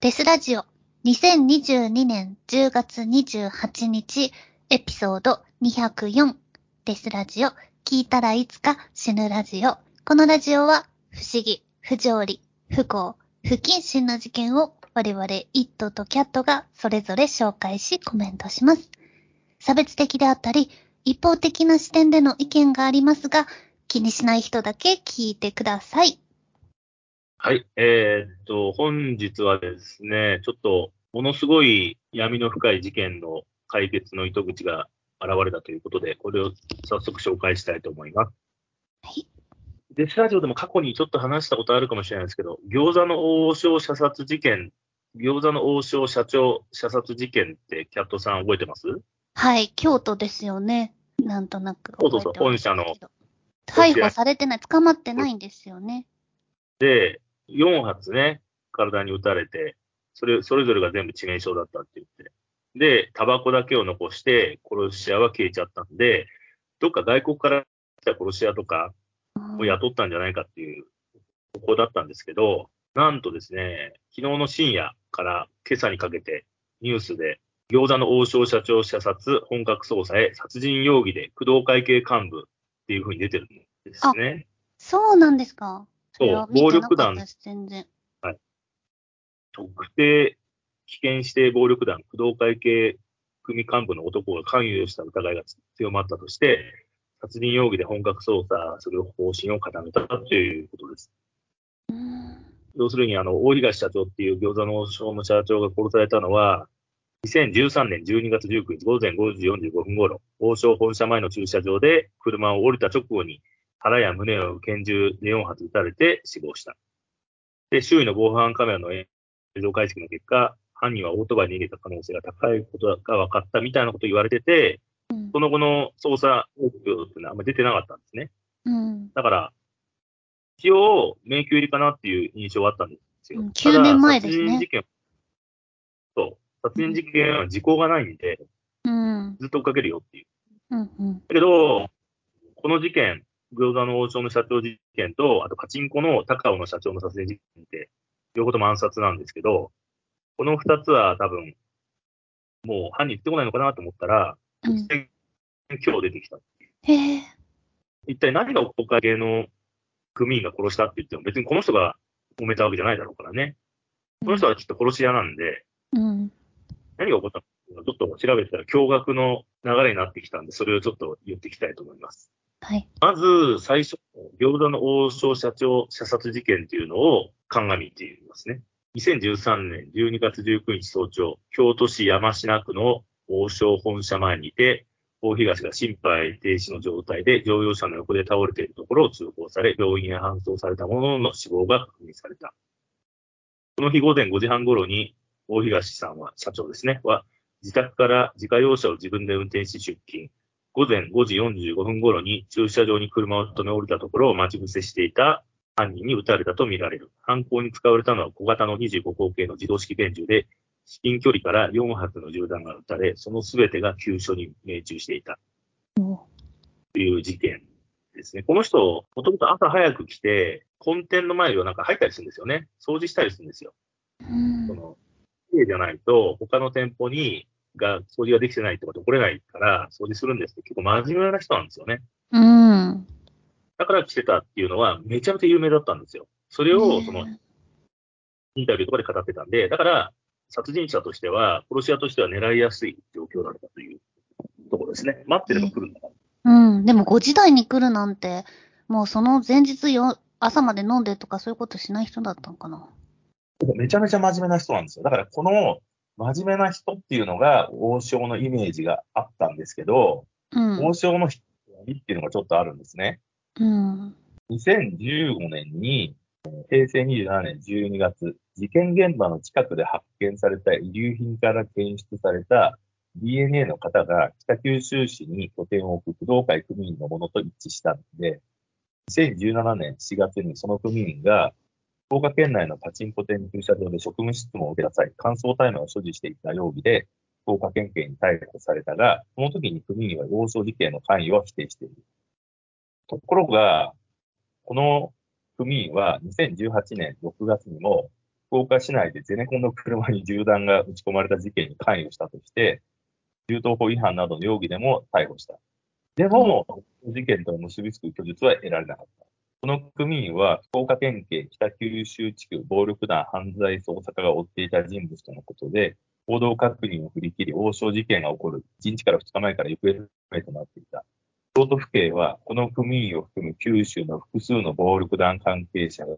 デスラジオ2022年10月28日エピソード204デスラジオ聞いたらいつか死ぬラジオ。このラジオは不思議、不条理、不幸、不謹慎な事件を我々イットとキャットがそれぞれ紹介しコメントします。差別的であったり一方的な視点での意見がありますが気にしない人だけ聞いてください。はい。えーっと、本日はですね、ちょっと、ものすごい闇の深い事件の解決の糸口が現れたということで、これを早速紹介したいと思います。はい。デスラジオでも過去にちょっと話したことあるかもしれないですけど、餃子の王将射殺事件、餃子の王将社長射殺事件ってキャットさん覚えてます？はい、京都ですよね。なんとなくそうそうそう。本社の逮捕されてない、捕まってないんですよね。で、4発ね、体に撃たれて、それ、それぞれが全部致命傷だったって言って。で、タバコだけを残して、殺し屋は消えちゃったんで、どっか外国から来た殺し屋とかを雇ったんじゃないかっていう、ここだったんですけど、なんとですね、昨日の深夜から今朝にかけてニュースで、餃子の王将社長射殺本格捜査へ殺人容疑で工藤会系幹部っていう風に出てるんですね。そうなんですか。そう暴力団全然。特定危険指定暴力団工藤会系組幹部の男が関与した疑いが強まったとして、殺人容疑で本格捜査する方針を固めたということです。要するに、あの、大東社長っていう餃子の王将の社長が殺されたのは、2013年12月19日午前5時45分頃、王将本社前の駐車場で車を降りた直後に腹や胸を拳銃で4発撃たれて死亡した。で、周囲の防犯カメラの映像解析の結果、犯人はオートバイに逃げた可能性が高いことが分かったみたいなことを言われてて、うんその後の捜査報告っていうのはあんまり出てなかったんですね。うんだから、一応、迷宮入りかなっていう印象はあったんですよ。うんただ9年前ですね殺人事件、そう。殺人事件は時効がないんで、うん。ずっと追っかけるよっていう。うん。うん。だけど、この事件、餃子の王将の社長事件と、あとパチンコの高尾の社長の殺人事件って、両方とも暗殺なんですけど、この二つは多分、もう犯人言ってこないのかなと思ったら、うん今日出てきた。へえ。一体何がおかげの組員が殺したって言っても、別にこの人が揉めたわけじゃないだろうからね。この人はきっと殺し屋なんで、うん。何が起こったのか、ちょっと調べたら驚愕の流れになってきたんで、それをちょっと言っていきたいと思います。はい。まず、最初、餃子の王将社長射殺事件っていうのを鑑みていますね。2013年12月19日早朝、京都市山科区の王将本社前にて、大東が心肺停止の状態で乗用車の横で倒れているところを通報され、病院へ搬送されたものの死亡が確認された。この日午前5時半頃に、大東さんは、社長ですね、は、自宅から自家用車を自分で運転し出勤。午前5時45分頃に駐車場に車を止め降りたところを待ち伏せしていた犯人に撃たれたとみられる。犯行に使われたのは小型の25口径の自動式拳銃で、至近距離から4発の銃弾が撃たれ、その全てが急所に命中していたおという事件ですね。この人、もともと朝早く来て、本店の前をなんか入ったりするんですよね。掃除したりするんですよ。うんそ。の、綺麗じゃないと、他の店舗に、が、掃除ができてないとか来れないから、掃除するんですって結構真面目な人なんですよね。うん。だから来てたっていうのは、めちゃめちゃ有名だったんですよ。それを、その、インタビューとかで語ってたんで、だから、殺人者としては、殺し屋としては狙いやすい状況だったというところですね。待ってれば来るんだから。うん。でも5時台に来るなんて、もうその前日よ、朝まで飲んでとかそういうことしない人だったのかな。めちゃめちゃ真面目な人なんですよ。だからこの真面目な人っていうのが王将のイメージがあったんですけど、うん。王将の人っていうのがちょっとあるんですね。うん。2015年に、えー平成27年12月、事件現場の近くで発見された遺留品から検出された DNA の型が北九州市に拠点を置く工藤会組員のものと一致したので、2017年4月にその組員が福岡県内のパチンコ店駐車場で職務質問を受けた際、乾燥大麻を所持していた容疑で、福岡県警に逮捕されたが、その時に組員は王将事件の関与を否定している。ところが、この組員は2018年6月にも、福岡市内でゼネコンの車に銃弾が撃ち込まれた事件に関与したとして、銃刀法違反などの容疑でも逮捕した。でも、事件と結びつく供述は得られなかった。この組員は、福岡県警北九州地区暴力団犯罪捜査課が追っていた人物とのことで、報道確認を振り切り、王将事件が起こる1日から2日前から行方不明となっていた。京都府警は、この組員を含む九州の複数の暴力団関係者が、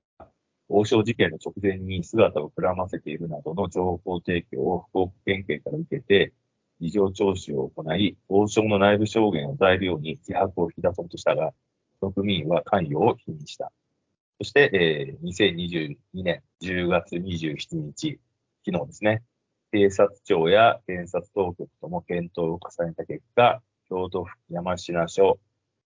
王将事件の直前に姿をくらませているなどの情報提供を福岡県警から受けて、事情聴取を行い、王将の内部証言を材料に自白を引き出そうとしたが、組員は関与を否認した。そして、えー2022年10月27日、昨日ですね、警察庁や検察当局とも検討を重ねた結果、京都府山科署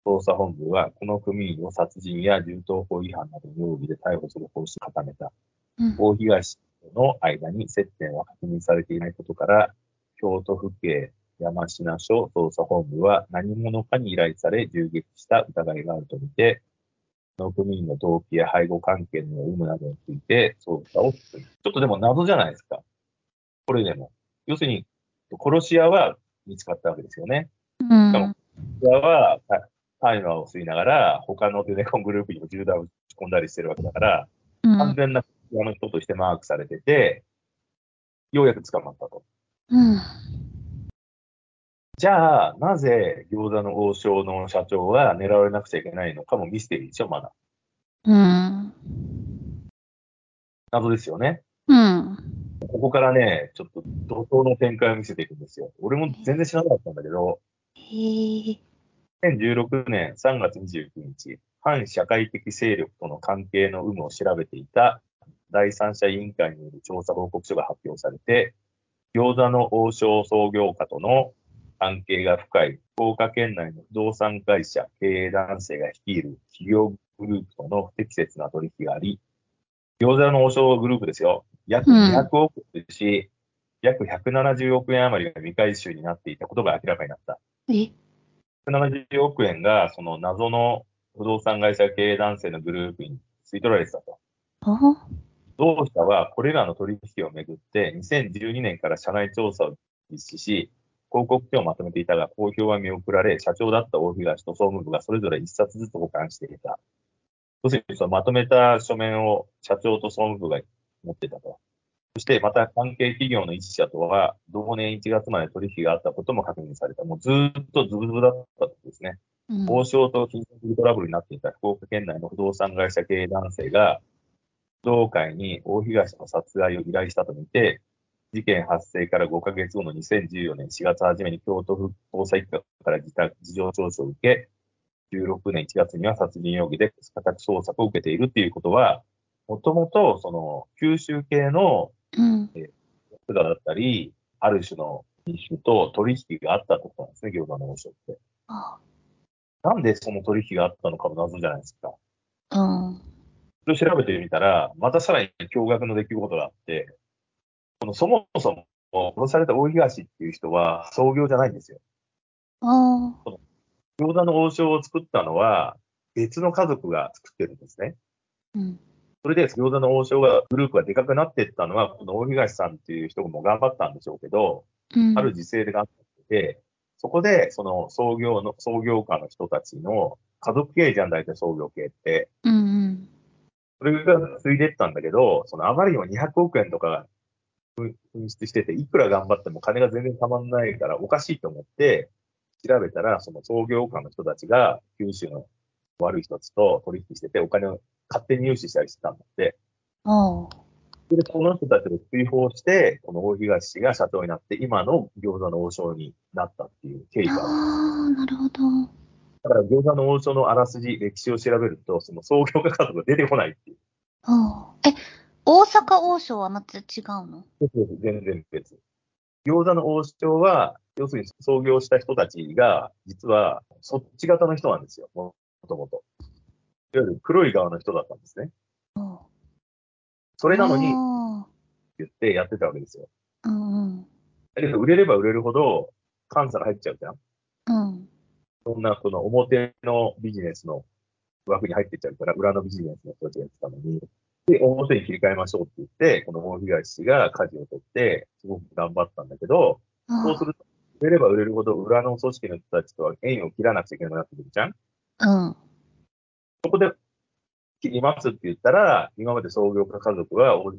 捜査本部は、この組員を殺人や銃刀法違反などの容疑で逮捕する方針を固めた。うん。大東の間に接点は確認されていないことから、京都府警山科署捜査本部は何者かに依頼され銃撃した疑いがあるとみて、この組員の動機や背後関係の有無などについて捜査を進める。ちょっとでも謎じゃないですか。これでも。要するに、殺し屋は見つかったわけですよね。うん。殺し屋はた大麻を吸いながら、他のテレコングループにも銃弾を撃ち込んだりしてるわけだから、うん。完全なあの人としてマークされてて、ようやく捕まったと。うん。じゃあ、なぜ餃子の王将の社長は狙われなくちゃいけないのかもミステリーでしょ、まだ。うん。謎ですよね。うん。ここからね、ちょっと怒涛の展開を見せていくんですよ。俺も全然知らなかったんだけど、へえ。2016年3月29日、反社会的勢力との関係の有無を調べていた第三者委員会による調査報告書が発表されて、餃子の王将創業家との関係が深い福岡県内の不動産会社経営男性が率いる企業グループとの不適切な取引があり、餃子の王将グループですよ。約うん200億ですし、約170億円余りが未回収になっていたことが明らかになった。え？170億円が、その謎の不動産会社経営男性のグループに吸い取られてたと。あ同社はこれらの取引をめぐって2012年から社内調査を実施し、広告書をまとめていたが、公表は見送られ、社長だった大東と総務部がそれぞれ一冊ずつ保管していた。要するにそのまとめた書面を社長と総務部が持っていたと。そしてまた関係企業の一社とは同年1月まで取引があったことも確認された。もうずーっとズブズブだったんですね。うん。王将と金銭的トラブルになっていた福岡県内の不動産会社経営男性が、不動会に大東の殺害を依頼したとみて、事件発生から5ヶ月後の2014年4月初めに京都府捜査一課から自宅事情聴取を受け、16年1月には殺人容疑で家宅捜索を受けているっていうことは、もともとその九州系のうん。人だったり、ある種の民主と取引があったってことなんですね、餃子の王将って。あなんでその取引があったのかも謎じゃないですか。うん。それを調べてみたら、またさらに驚愕の出来事があって、このそもそも殺された大東っていう人は創業じゃないんですよ。あ餃子の王将を作ったのは別の家族が作ってるんですね。うん。それで餃子の王将がグループがでかくなっていったのは、この大東さんっていう人も頑張ったんでしょうけど、うん。ある時勢で頑張ってて、そこでその創業の、創業家の人たちの家族経営じゃん、大体創業系って。うんうん。それが継いでったんだけど、そのあまりにも200億円とか紛失してて、いくら頑張っても金が全然たまんないからおかしいと思って、調べたら、その創業家の人たちが九州の悪い人たちと取引してて、お金を勝手に融資したりしてたんだって。ああ。それで、この人たちを追放して、この大東氏が社長になって、今の餃子の王将になったっていう経緯がある。ああ、なるほど。だから餃子の王将のあらすじ、歴史を調べると、その創業家家族が出てこないっていう。ああ。え、大阪王将はまた違うの？全然別。餃子の王将は、要するに創業した人たちが、実はそっち型の人なんですよ、もともと。いわゆる黒い側の人だったんですね。あそれなのにあ言ってやってたわけですよ。あうんうん。だけど売れれば売れるほど、監査が入っちゃうじゃん。うん。そんな、その表のビジネスの枠に入ってっちゃうから、裏のビジネスの人たちがやってたのに、で、表に切り替えましょうって言って、この大東氏が舵を取って、すごく頑張ったんだけど、そうすると、売れれば売れるほど裏の組織の人たちとは縁を切らなくちゃいけなくなってくるじゃんうん。そこで切りますって言ったら、今まで創業家家族は、お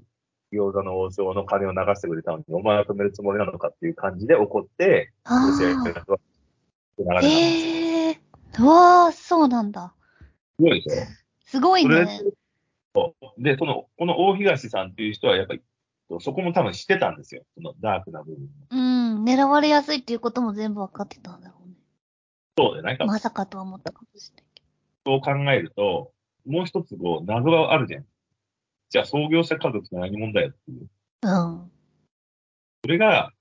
餃子の王将の金を流してくれたのに、お前は止めるつもりなのかっていう感じで怒って、あロシアが流れたんですよあ。ええー。わあ、そうなんだ。すごいですごいね。で、その、この大東さんっていう人は、やっぱり、そこも多分知ってたんですよ。そのダークな部分。うん。狙われやすいっていうことも全部わかってたんだろうね。そうで、なんか、まさかとは思ったかもしれないけそう考えると、もう一つ、こう、謎があるじゃん。じゃあ、創業者家族って何問題やっていう。ど。うん。それが、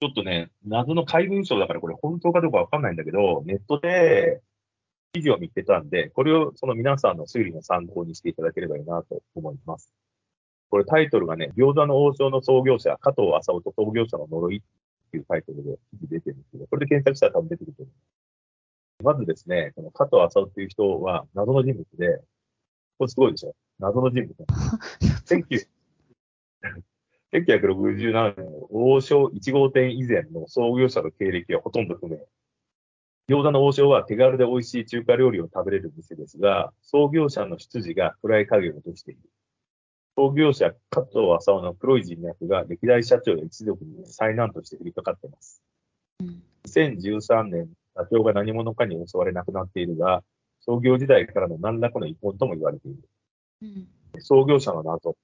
ちょっとね、謎の怪文書だからこれ本当かどうかわかんないんだけど、ネットで記事を見てたんで、これをその皆さんの推理の参考にしていただければいいなと思います。これタイトルがね、餃子の王将の創業者、加藤浅尾と創業者の呪いっていうタイトルで記事出てるんですけど、これで検索したら多分出てくると思う。まずですね、この加藤浅尾っていう人は謎の人物で、これすごいでしょ謎の人物。19 1967 年の王将1号店以前の創業者の経歴はほとんど不明。餃子の王将は手軽で美味しい中華料理を食べれる店ですが、創業者の出自が暗い影を落としている。創業者加藤浅尾の黒い人脈が歴代社長や一族に災難として降りかかっています。2013年、社長が何者かに襲われ亡くなっているが、創業時代からの何らかの遺恨とも言われている。うん。創業者の謎。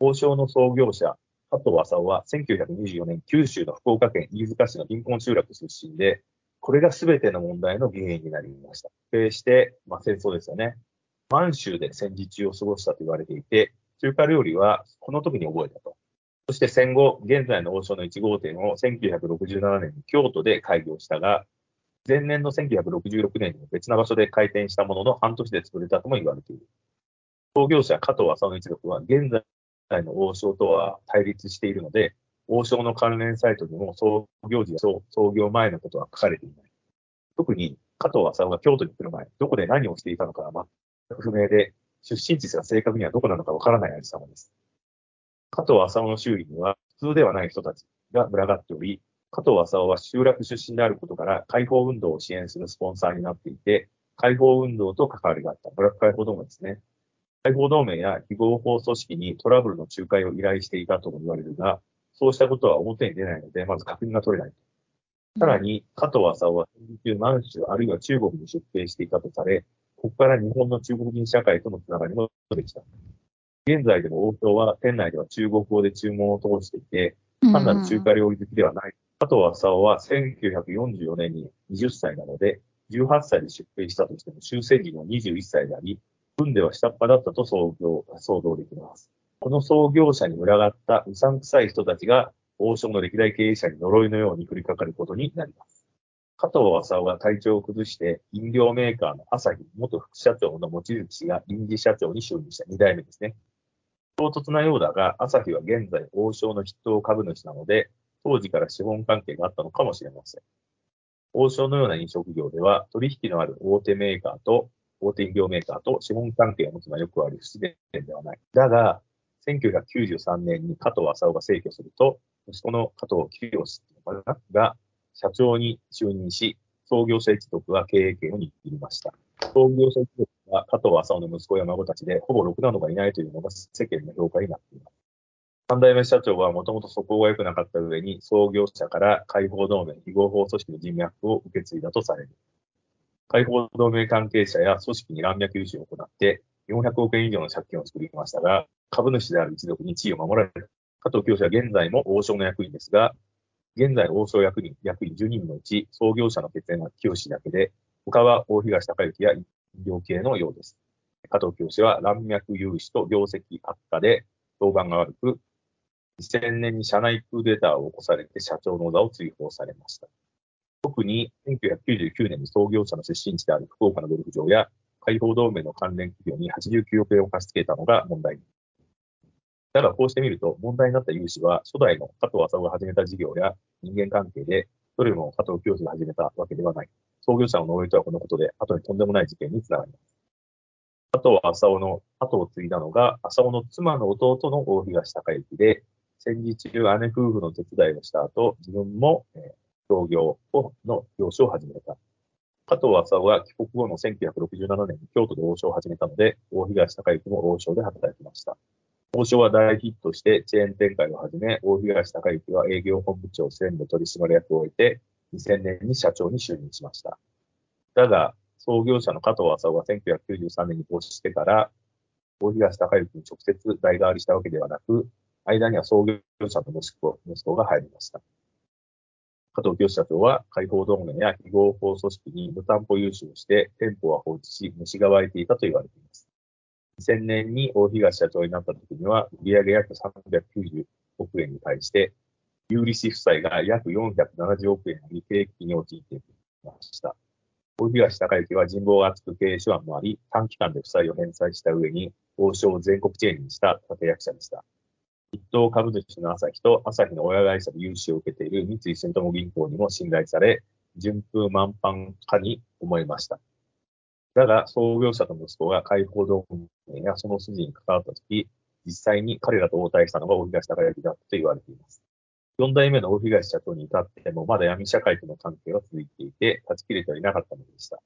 王将の創業者、加藤浅尾は1924年、九州の福岡県飯塚市の貧困集落出身で、これが全ての問題の原因になりました。そして、まあ、戦争ですよね。満州で戦時中を過ごしたと言われていて、中華料理はこの時に覚えたと。そして戦後、現在の王将の1号店を1967年に京都で開業したが、前年の1966年に別な場所で開店したものの半年で潰れたとも言われている。創業者加藤浅尾の一族は現在の王将とは対立しているので、王将の関連サイトにも創業時や創業前のことは書かれていない。特に加藤浅尾が京都に来る前、どこで何をしていたのかは全く不明で、出身地が正確にはどこなのかわからないありさまです。加藤浅尾の周囲には普通ではない人たちが群がっており、加藤浅尾は集落出身であることから解放運動を支援するスポンサーになっていて、解放運動と関わりがあった。ブラック解放同盟ですね。解放同盟や非合法組織にトラブルの仲介を依頼していたとも言われるが、そうしたことは表に出ないので、まず確認が取れない。さらに、加藤浅尾は戦時中満州あるいは中国に出兵していたとされ、ここから日本の中国人社会とのつながりもできた。現在でも王将は店内では中国語で注文を通していて、単なる中華料理好きではない。加藤浅尾は1944年に20歳なので、18歳で出兵したとしても終戦時の21歳であり、軍では下っ端だったと想像想像できます。この創業者に群がったうさんくさい人たちが王将の歴代経営者に呪いのように降りかかることになります。加藤浅尾が体調を崩して飲料メーカーの朝日元副社長の望月氏が臨時社長に就任した2代目ですね。唐突なようだが、朝日は現在王将の筆頭株主なので、当時から資本関係があったのかもしれません。王将のような飲食業では、取引のある大手メーカーと、大手飲料メーカーと資本関係を持つのはよくあり不自然ではない。だが、1993年に加藤浅尾が逝去すると、息子の加藤清氏が社長に就任し、創業者一族は経営権を握りました。創業者一族は加藤浅尾の息子や孫たちで、ほぼろくなのがいないというのが世間の評価になっています。三代目社長はもともと素行が良くなかった上に、創業者から解放同盟、非合法組織の人脈を受け継いだとされる。解放同盟関係者や組織に乱脈融資を行って、400億円以上の借金を作りましたが、株主である一族に地位を守られる。加藤教授は現在も王将の役員ですが、現在王将役員、役員12人のうち、創業者の血縁は清だけで、他は大東隆之や医療系のようです。加藤教授は乱脈融資と業績悪化で評判が悪く、2000年に社内クーデターを起こされて社長の座を追放されました。特に1999年に創業者の出身地である福岡のゴルフ場や解放同盟の関連企業に89億円を貸し付けたのが問題に。だがこうしてみると問題になった融資は初代の加藤浅尾が始めた事業や人間関係で、どれも加藤教授が始めたわけではない。創業者の呪いとはこのことで、後にとんでもない事件につながります。加藤浅尾の後を継いだのが、浅尾の妻の弟の大東隆之で、戦時中姉夫婦の手伝いをした後、自分も、えー創業の業種を始めた。加藤浅尾が帰国後の1967年に京都で王将を始めたので、大東隆之も王将で働きました。王将は大ヒットしてチェーン展開を始め、大東隆之は営業本部長専務取締役を終えて、2000年に社長に就任しました。だが、創業者の加藤浅尾が1993年に投資してから、大東隆之に直接代替わりしたわけではなく、間には創業者の息子息子が入りました。加藤清社長は解放同盟や非合法組織に無担保融資をして店舗は放置し、虫が湧いていたと言われています。2000年に大東社長になった時には、売上約390億円に対して、有利子負債が約470億円あり、経営危機に陥っていました。大東隆之は人望が厚く経営手腕もあり、短期間で負債を返済した上に、王将を全国チェーンにした立役者でした。一等株主の朝日と朝日の親会社で融資を受けている三井住友銀行にも信頼され、順風満帆かに思いました。だが、創業者と息子が解放同盟やその筋に関わったとき、実際に彼らと応対したのが大東隆之だと言われています。四代目の大東社長に至っても、まだ闇社会との関係は続いていて、断ち切れてはいなかったのでした。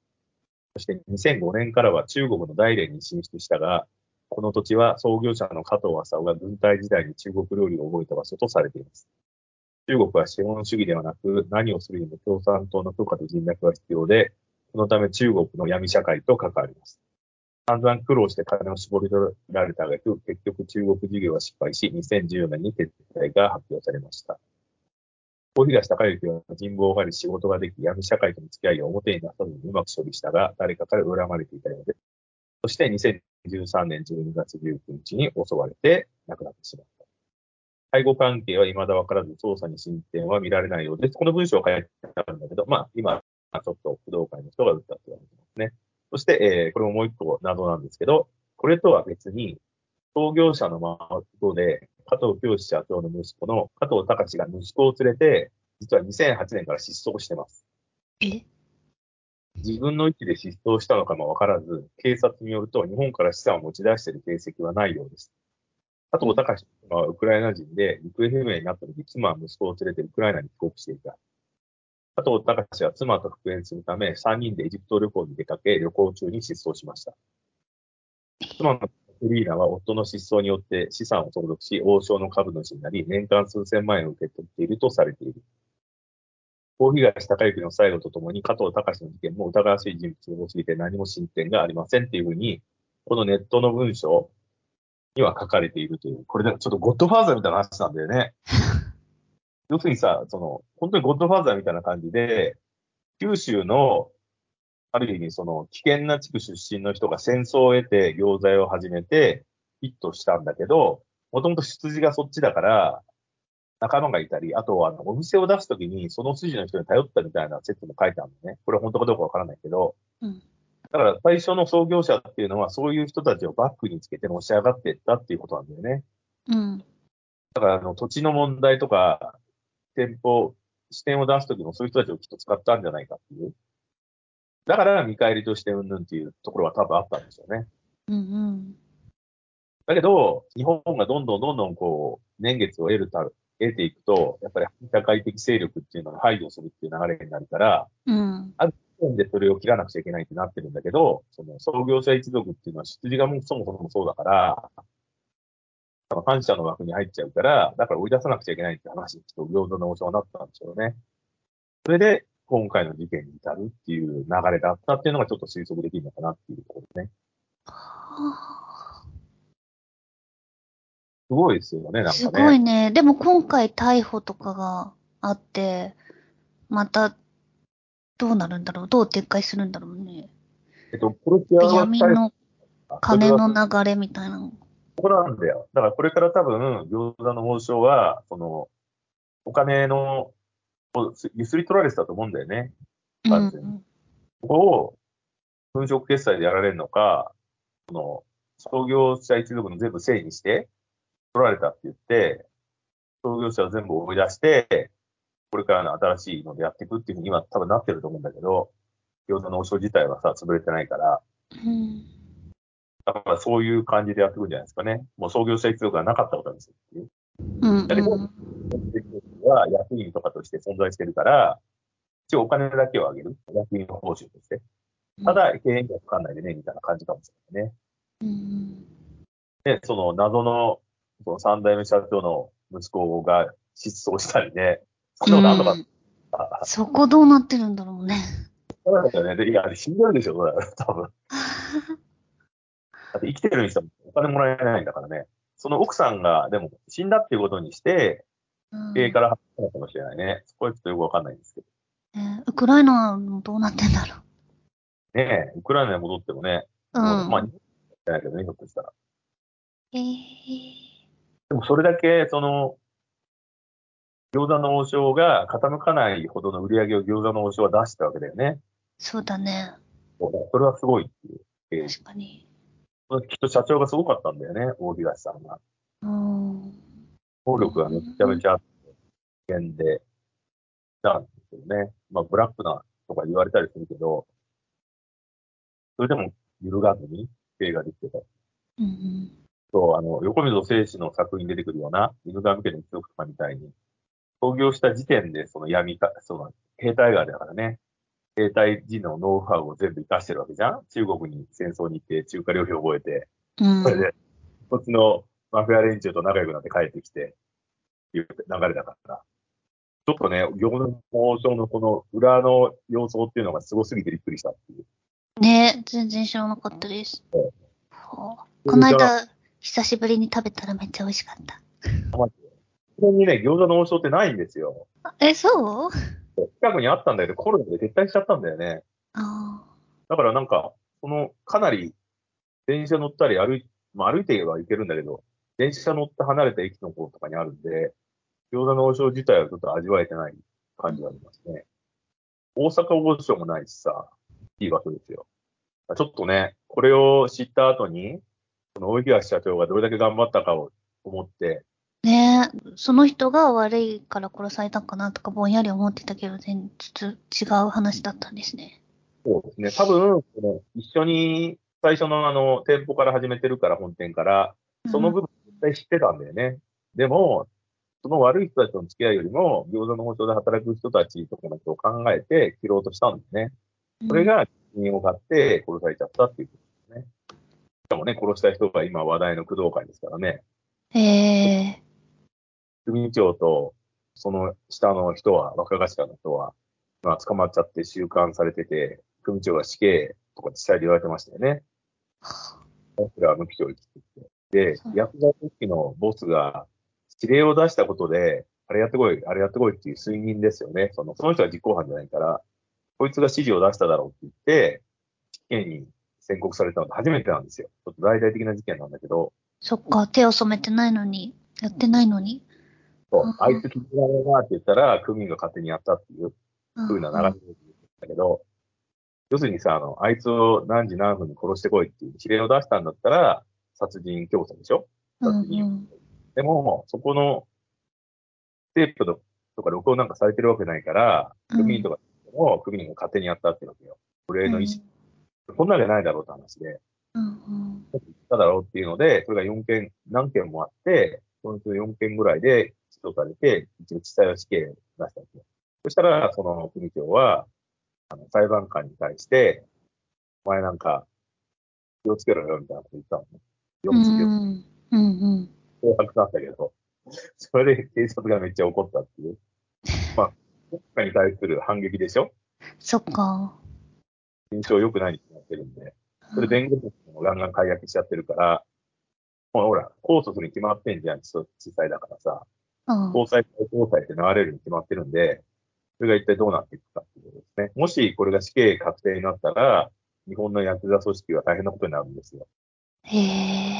そして2005年からは中国の大連に進出したが、この土地は創業者の加藤浅尾が軍隊時代に中国料理を覚えた場所とされています。中国は資本主義ではなく、何をするにも共産党の許可と人脈が必要で、そのため中国の闇社会と関わります。散々苦労して金を絞り取られた挙句、結局中国事業は失敗し、2014年に撤退が発表されました。大東隆之は人望があり仕事ができ、闇社会との付き合いを表に出さずにうまく処理したが、誰かから恨まれていたようです。そして2013年12月19日に襲われて亡くなってしまった。介護関係は未だ分からず、捜査に進展は見られないようです。この文章を書いてあるんだけど、まあ今、ちょっと不動会の人が打ったって言われてますね。そして、えーこれももう一個謎なんですけど、これとは別に、創業者の孫で、加藤清社長の息子の加藤隆が息子を連れて、実は2008年から失踪してます。え？自分の位置で失踪したのかもわからず、警察によると日本から資産を持ち出している形跡はないようです。加藤隆はウクライナ人で、行方不明になった時、妻は息子を連れてウクライナに帰国していた。加藤隆は妻と復縁するため、3人でエジプト旅行に出かけ、旅行中に失踪しました。妻のフリーナは夫の失踪によって資産を相続し、王将の株主になり、年間数千万円を受け取っているとされている。大東隆之の最後とともに加藤隆の事件も疑わしい人物が多すぎて何も進展がありませんっていうふうに、このネットの文章には書かれているという、これでちょっとゴッドファーザーみたいな話なんだよね。要するにさ、その、本当にゴッドファーザーみたいな感じで、九州の、ある意味その危険な地区出身の人が戦争を得て行罪を始めてヒットしたんだけど、もともと出自がそっちだから、仲間がいたり、あとはあのお店を出すときにその筋の人に頼ったみたいな説も書いてあるのね。これは本当かどうかわからないけど、うん。だから最初の創業者っていうのはそういう人たちをバックにつけてのし上がっていったっていうことなんだよね。うん。だからあの土地の問題とか、店舗、支店を出すときもそういう人たちをきっと使ったんじゃないかっていう。だから見返りとしてうんぬんっていうところは多分あったんですよね。うんうん。だけど、日本がどんどんどんどんこう、年月を得るた、得ていくと、やっぱり社会的勢力っていうのを排除するっていう流れになるから、うん。でそれを切らなくちゃいけないってなってるんだけど、その創業者一族っていうのは出自がもうそもそもそうだから、あの反社の枠に入っちゃうから、だから追い出さなくちゃいけないって話にちょっと平等な王将になったんですよね。それで、今回の事件に至るっていう流れだったっていうのがちょっと推測できるのかなっていうところですね。はすごいですよね、なんかね。あすごいね。でも今回逮捕とかがあって、また、どうなるんだろう？どう撤回するんだろうね。えっと、プロキアは闇の金の流れみたいなの。ここなんだよ。だからこれから多分、餃子の王将は、その、お金の、をゆすり取られてたと思うんだよね。うん完全にここを、粉飾決済でやられるのか、その、創業者一族の全部整にして、取られたって言って、創業者を全部追い出して、これからの新しいのでやっていくっていうふうに今多分なってると思うんだけど、餃子の王将自体はさ、潰れてないから、うん。だからそういう感じでやっていくんじゃないですかね。もう創業者一族がなかったことですよ。うん、うん。だけどは役員とかとして存在してるから、一応お金だけをあげる。役員報酬として。ただ、経営にはかかんないでね、みたいな感じかもしれないね。うん、で、その謎の、その三代目社長の息子が失踪したりね。そんなことあんのかうんそこどうなってるんだろうね。そうだよね。でいや、死んでるでしょ、多分。だって生きてる人もお金もらえないんだからね。その奥さんが、でも死んだっていうことにして、うん経営から発ったのかもしれないね。そこはちょっとよくわかんないんですけど。ねウクライナもどうなってんだろう。ねえ、ウクライナに戻ってもね、うん。まあ、日本じゃないけどね、ひょっとしたら。えー、でもそれだけ、その、餃子の王将が傾かないほどの売り上げを餃子の王将は出してたわけだよね。そうだね。それはすごいっていう。確かに。きっと社長がすごかったんだよね、大東さんが。うん。能力がめちゃめちゃあって、危険で、なんですよね。まあ、ブラックなとか言われたりするけど、それでも揺るがずに経営ができてた。うんと、あの、横溝正史の作品に出てくるような、犬神家の一族とかみたいに、創業した時点でその闇か、その、兵隊側だからね、兵隊時のノウハウを全部活かしてるわけじゃん？中国に戦争に行って中華料理を覚えて、うん。それで、こっちのマフィア連中と仲良くなって帰ってきて、いう流れだから。ちょっとね、餃子の王将のこの裏の様相っていうのがすごすぎてびっくりしたっていう。ね全然知らなかったです。うんはあこの間、久しぶりに食べたらめっちゃ美味しかった。ここにね、餃子の王将ってないんですよ。え、そう？近くにあったんだけど、コロナで撤退しちゃったんだよね。あだからなんか、その、かなり、電車乗ったり歩い、まあ歩いてはいけるんだけど、電車乗って離れた駅の方とかにあるんで、餃子の王将自体はちょっと味わえてない感じがありますね。大阪王将もないしさ、いい場所ですよ。ちょっとね、これを知った後に、その大東社長がどれだけ頑張ったかを思って、あ。その人が悪いから殺されたかなとかぼんやり思ってたけど、全然違う話だったんですね。そうですね。多分、この一緒に最初のあの、店舗から始めてるから、本店から、その部分絶対知ってたんだよね。でも、その悪い人たちとの付き合いよりも、餃子の包丁で働く人たちとかのことを考えて切ろうとしたんですね。うんそれ、が、責任を買って殺されちゃったっていうことですね。しかもね、殺した人が今話題の工藤会ですからね。ええ組長と、その下の人は、若頭の人は、まあ、捕まっちゃって収監されてて、組長が死刑とか実際で言われてましたよね。それは無期懲役って言って。でそう、ヤクザ組織のボスが指令を出したことで、あれやってこい、あれやってこいっていう推認ですよね。その、その人は実行犯じゃないから、こいつが指示を出しただろうって言って、死刑に宣告されたの初めてなんですよ。ちょっと大々的な事件なんだけど、そっか、手を染めてないのに、やってないのに。そう。うんあいつ気に入らないなって言ったら、区民が勝手にやったっていう風な流れで言ったけど、要するにさ、あの、あいつを何時何分に殺してこいっていう指令を出したんだったら、殺人教唆でしょ？うんうん。でも、そこの、テープととか録音なんかされてるわけないから、うん区民とかも区民が勝手にやったってわけよ。これの意思、こんなわけないだろうって話で、うんうん。言っただろうっていうので、それが4件、何件もあって、そのうちの4件ぐらいで起訴されて、一応地裁は死刑を出したんですよ。そしたら、その組長は、あの、裁判官に対して、お前なんか、気をつけろよ、みたいなこと言ったのね。う読みつけよ。んうんうん。脅迫なんだけど、それで警察がめっちゃ怒ったっていう。まあ、国家に対する反撃でしょ？そっか。印象良くないに決まってるんで。それ弁護士もガンガン解約しちゃってるから、もうほら、控訴するに決まってんじゃん、地裁だからさ。うん。高裁、高裁って流れるに決まってるんで、それが一体どうなっていくかっていうことですね。もしこれが死刑確定になったら、日本のヤクザ組織は大変なことになるんですよ。へえ。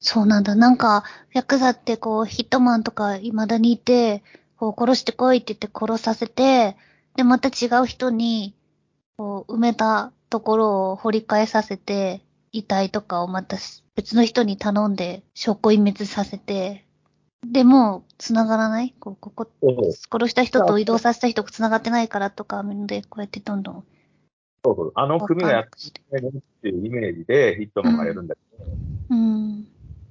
そうなんだ。なんか、ヤクザってこう、ヒットマンとか未だにいて、こう、殺してこいって言って殺させて、で、また違う人に、こう、埋めたところを掘り返させて、遺体とかをまた別の人に頼んで、証拠隠滅させて、でも、繋がらない？こう、ここ、殺した人と移動させた人が繋がってないからとか、で、こうやってどんどんそうそう。あの組がやってるっていうイメージでヒットマンがやるんだけど、うん。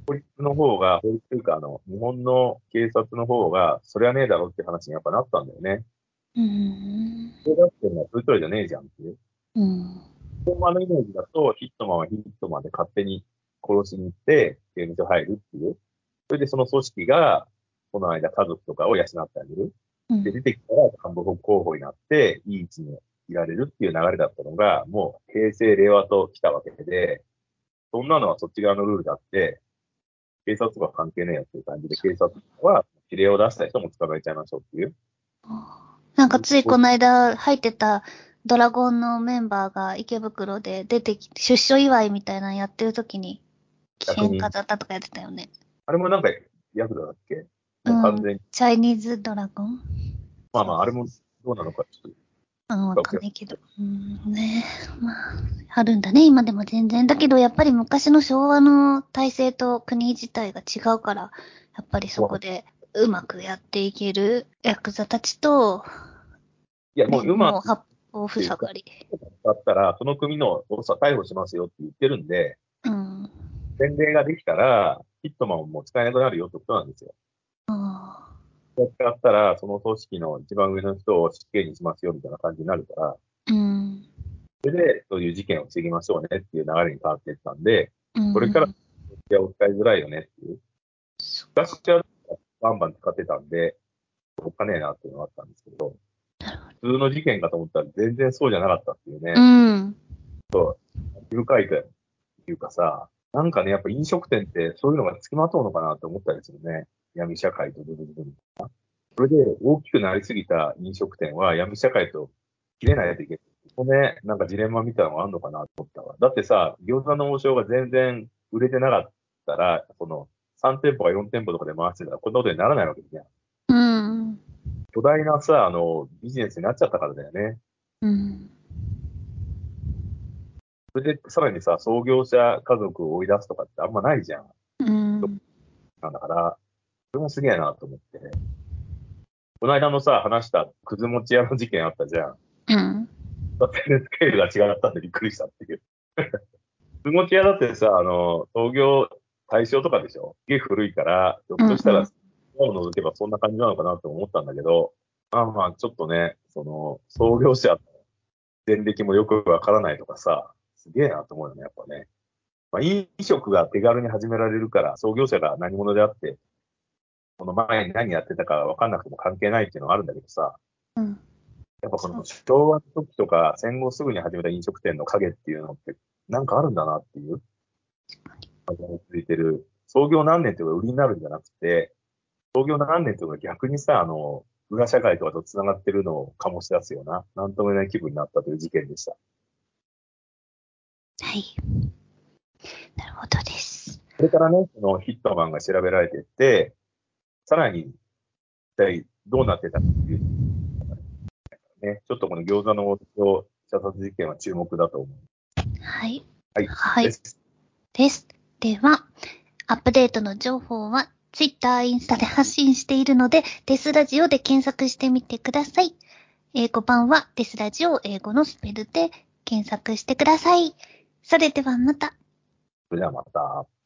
法律の方が、法律というか、あの、日本の警察の方が、それはねえだろって話にやっぱなったんだよね。うん。それだってのは、それぞれじゃねえじゃんっていう。うん。本場のイメージだと、ヒットマンはヒットマンで勝手に殺しに行って、刑務所入るっていう。それでその組織が、この間家族とかを養ってあげる。うんで、出てきたら幹部候補になって、いい位置にいられるっていう流れだったのが、もう平成、令和と来たわけで、そんなのはそっち側のルールだって、警察とか関係ねえよっていう感じで、警察は指令を出した人も捕まえちゃいましょうっていう。なんかついこの間入ってたドラゴンのメンバーが池袋で出てきて、出所祝いみたいなのやってる時に、危険飾ったとかやってたよね。あれもなんか、ヤクザだっけ？もう完全に、チャイニーズドラゴン？まあまあ、あれもどうなのかちょっとうん、わかんないけど。うん、ねまあ、あるんだね、今でも全然。だけど、やっぱり昔の昭和の体制と国自体が違うから、やっぱりそこでうまくやっていけるヤクザたちと、いや、もうねうまく八方塞がり。だったら、その組の逮捕しますよって言ってるんで、うん。前例ができたら、ヒットマンも使えなくなるよってことなんですよ。あ使ったら、その組織の一番上の人を死刑にしますよみたいな感じになるから、ーうん。それで、そういう事件を防ぎましょうねっていう流れに変わっていったんで、うんこれからいや、お使いづらいよねっていう。昔はバンバン使ってたんで、おっかねえなっていうのがあったんですけど、普通の事件かと思ったら全然そうじゃなかったっていうね。うん。深いというかさ、なんかね、やっぱ飲食店ってそういうのが付きまとうのかなって思ったりするね。闇社会とブブブブブそれで大きくなりすぎた飲食店は闇社会と切れないといけない。ここね、なんかジレンマみたいなのがあるのかなと思ったわ。だってさ、餃子の王将が全然売れてなかったら、その3店舗か4店舗とかで回してたらこんなことにならないわけじゃん。うん。巨大なさ、あの、ビジネスになっちゃったからだよね。うん。それでさらにさ、創業者家族を追い出すとかってあんまないじゃん。うん。なんだから、それもすげえなと思って。この間のさ、話したくず餅屋の事件あったじゃん。うん。だってスケールが違ったんでびっくりしたっていう。くず餅屋だってさ、あの、創業大正とかでしょ？すげえ古いから、ひょっとしたら、うんう除けばそんな感じなのかなと思ったんだけど、まあまあ、ちょっとね、その、創業者の前歴もよくわからないとかさ、すげえなと思うよね、やっぱね。まあ、飲食が手軽に始められるから、創業者が何者であって、この前に何やってたかわかんなくても関係ないっていうのがあるんだけどさ、うん。やっぱこの昭和の時とか戦後すぐに始めた飲食店の影っていうのってなんかあるんだなっていう。ついてる。創業何年っていうのが売りになるんじゃなくて、創業何年っていうのが逆にさ、あの、裏社会とかと繋がってるのを醸し出すような、なんとも言えない気分になったという事件でした。はい。なるほどです。それからね、そのヒットマンが調べられていって、さらに、一体どうなってたかっていう、ね、ちょっとこの餃子の王将射殺事件は注目だと思う。はい。はい。はいですです。では、アップデートの情報は Twitter、インスタで発信しているので、デスラジオで検索してみてください。英語版はデスラジオ英語のスペルで検索してください。それではまた。それではまた。